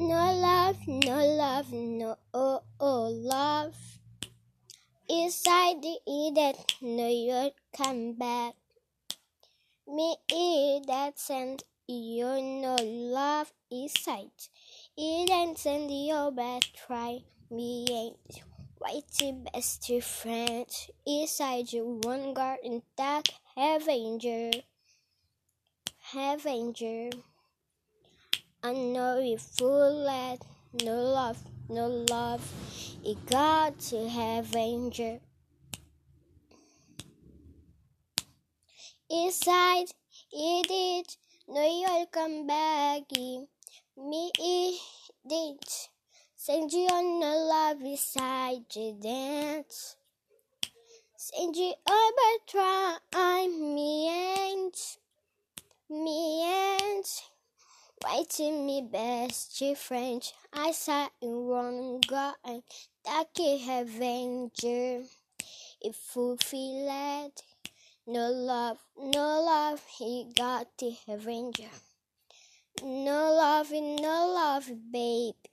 No love, no love, no oh, oh love. Inside the Eden, no you'll come back. Me that send you no love inside. Eden send your best try me ain't. Whitey best friend inside you one garden that avenger. Avenger. I know you fool lad, no love, no love. You got to have danger. Inside it did, no you'll come back. Me it did. Send you on a love beside you dance. Send you over try me Writing me best friend, I sat in wrong garden, have avenger. It, no love, no love, he got the avenger. No love, no love, babe.